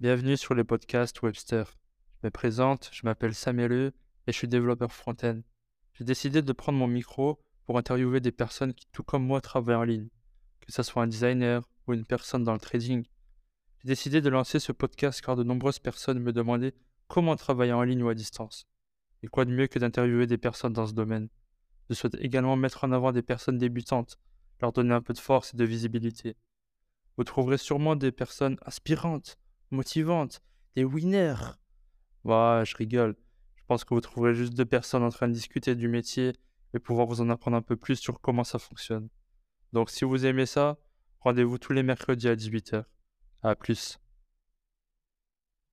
Bienvenue sur le podcast Webster. Je me présente, je m'appelle Samuel et je suis développeur front-end. J'ai décidé de prendre mon micro pour interviewer des personnes qui, tout comme moi, travaillent en ligne, que ce soit un designer ou une personne dans le trading. J'ai décidé de lancer ce podcast car de nombreuses personnes me demandaient comment travailler en ligne ou à distance. Et quoi de mieux que d'interviewer des personnes dans ce domaine? Je souhaite également mettre en avant des personnes débutantes, leur donner un peu de force et de visibilité. Vous trouverez sûrement des personnes aspirantes, motivantes, des winners. Ouais, je rigole. Je pense que vous trouverez juste deux personnes en train de discuter du métier et pouvoir vous en apprendre un peu plus sur comment ça fonctionne. Donc si vous aimez ça, rendez-vous tous les mercredis à 18h. À plus.